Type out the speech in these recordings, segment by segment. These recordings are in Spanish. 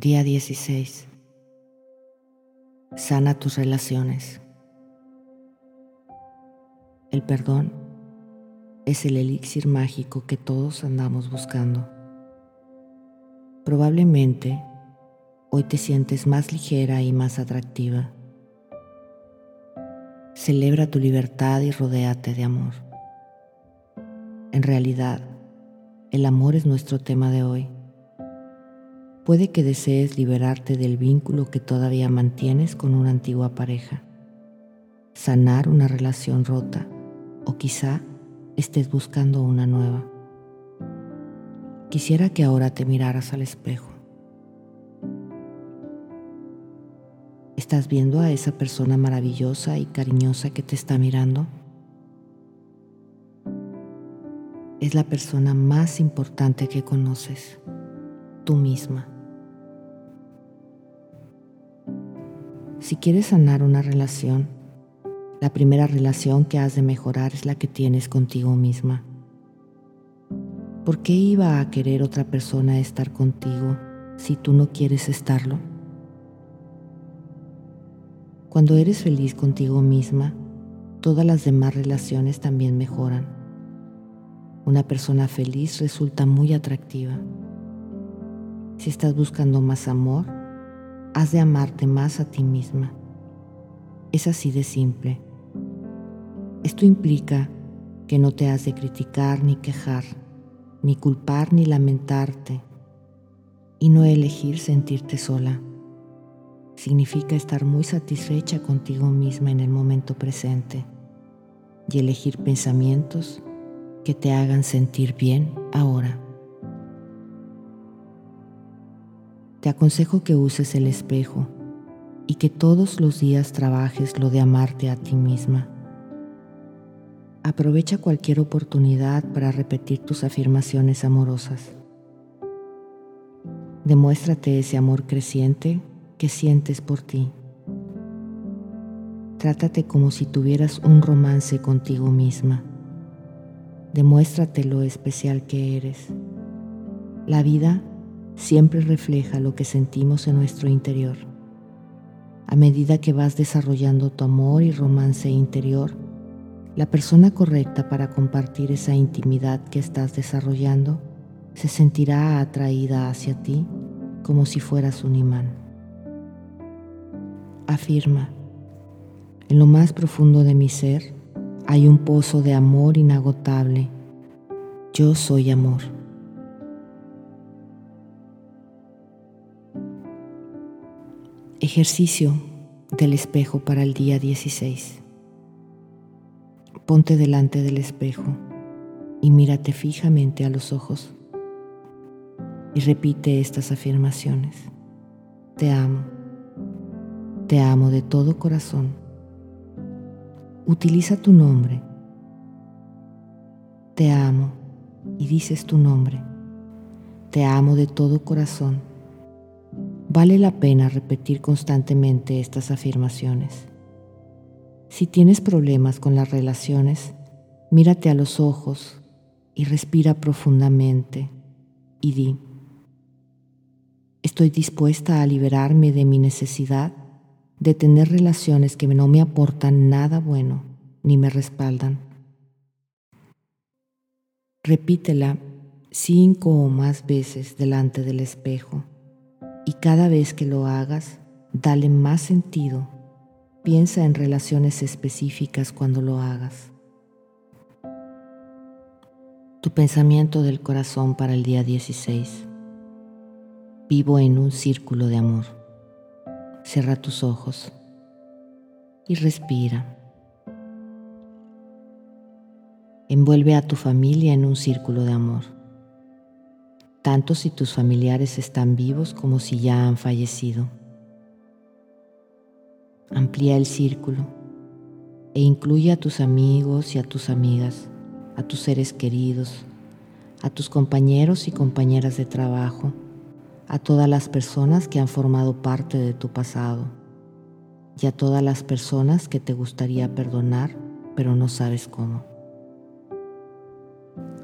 Día 16. Sana tus relaciones. El perdón es el elixir mágico que todos andamos buscando. Probablemente hoy te sientes más ligera y más atractiva. Celebra tu libertad y rodéate de amor. En realidad, el amor es nuestro tema de hoy. Puede que desees liberarte del vínculo que todavía mantienes con una antigua pareja, sanar una relación rota o quizá estés buscando una nueva. Quisiera que ahora te miraras al espejo. ¿Estás viendo a esa persona maravillosa y cariñosa que te está mirando? Es la persona más importante que conoces, tú misma. Si quieres sanar una relación, la primera relación que has de mejorar es la que tienes contigo misma. ¿Por qué iba a querer otra persona estar contigo si tú no quieres estarlo? Cuando eres feliz contigo misma, todas las demás relaciones también mejoran. Una persona feliz resulta muy atractiva. Si estás buscando más amor, has de amarte más a ti misma. Es así de simple. Esto implica que no te has de criticar ni quejar, ni culpar ni lamentarte, y no elegir sentirte sola. Significa estar muy satisfecha contigo misma en el momento presente y elegir pensamientos que te hagan sentir bien ahora. Te aconsejo que uses el espejo y que todos los días trabajes lo de amarte a ti misma. Aprovecha cualquier oportunidad para repetir tus afirmaciones amorosas. Demuéstrate ese amor creciente que sientes por ti. Trátate como si tuvieras un romance contigo misma. Demuéstrate lo especial que eres. La vida siempre refleja lo que sentimos en nuestro interior. A medida que vas desarrollando tu amor y romance interior, la persona correcta para compartir esa intimidad que estás desarrollando se sentirá atraída hacia ti como si fueras un imán. Afirma, en lo más profundo de mi ser hay un pozo de amor inagotable. Yo soy amor. Ejercicio del espejo para el día 16. Ponte delante del espejo y mírate fijamente a los ojos y repite estas afirmaciones. Te amo. Te amo de todo corazón. Utiliza tu nombre. Te amo y dices tu nombre. Te amo de todo corazón Vale la pena repetir constantemente estas afirmaciones. Si tienes problemas con las relaciones, mírate a los ojos y respira profundamente y di, estoy dispuesta a liberarme de mi necesidad de tener relaciones que no me aportan nada bueno ni me respaldan. Repítela cinco o más veces delante del espejo y cada vez que lo hagas, dale más sentido. Piensa en relaciones específicas cuando lo hagas. Tu pensamiento del corazón para el día 16. Vivo en un círculo de amor. Cierra tus ojos y respira. Envuelve a tu familia en un círculo de amor tanto si tus familiares están vivos como si ya han fallecido. Amplía el círculo e incluye a tus amigos y a tus amigas, a tus seres queridos, a tus compañeros y compañeras de trabajo, a todas las personas que han formado parte de tu pasado y a todas las personas que te gustaría perdonar pero no sabes cómo.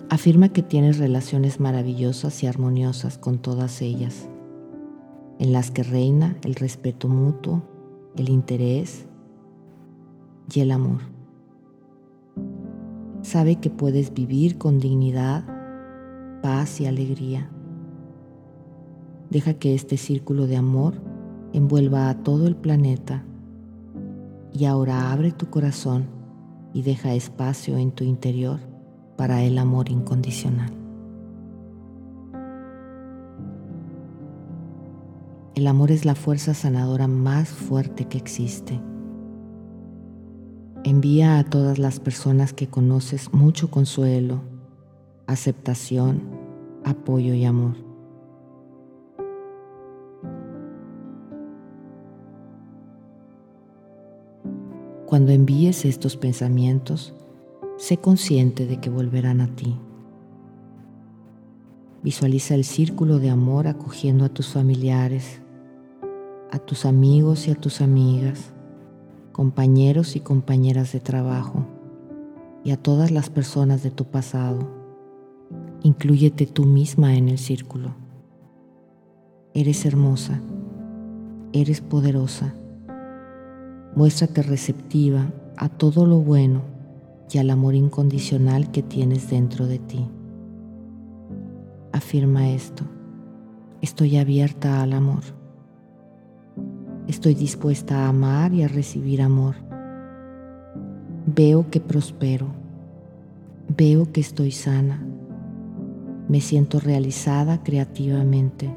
Afirma que tienes relaciones maravillosas y armoniosas con todas ellas. en las que reina el respeto mutuo, el interés y el amor. Sabe que puedes vivir con dignidad, paz y alegría. Deja que este círculo de amor envuelva a todo el planeta y ahora abre tu corazón y deja espacio en tu interior para el amor incondicional. El amor es la fuerza sanadora más fuerte que existe. Envía a todas las personas que conoces mucho consuelo, aceptación, apoyo y amor. Cuando envíes estos pensamientos, sé consciente de que volverán a ti. Visualiza el círculo de amor acogiendo a tus familiares, a tus amigos y a tus amigas, compañeros y compañeras de trabajo y a todas las personas de tu pasado. Inclúyete tú misma en el círculo. Eres hermosa, eres poderosa. Muéstrate receptiva a todo lo bueno y al amor incondicional que tienes dentro de ti. Afirma esto. Estoy abierta al amor. Estoy dispuesta a amar y a recibir amor. Veo que prospero. Veo que estoy sana. Me siento realizada creativamente.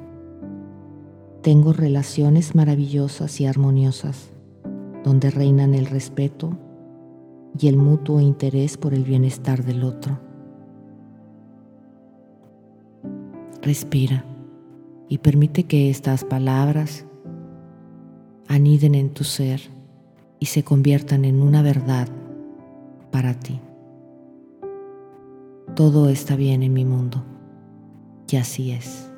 Tengo relaciones maravillosas y armoniosas, donde reinan el respeto y el mutuo interés por el bienestar del otro. Respira y permite que estas palabras aniden en tu ser y se conviertan en una verdad para ti. Todo está bien en mi mundo y así es.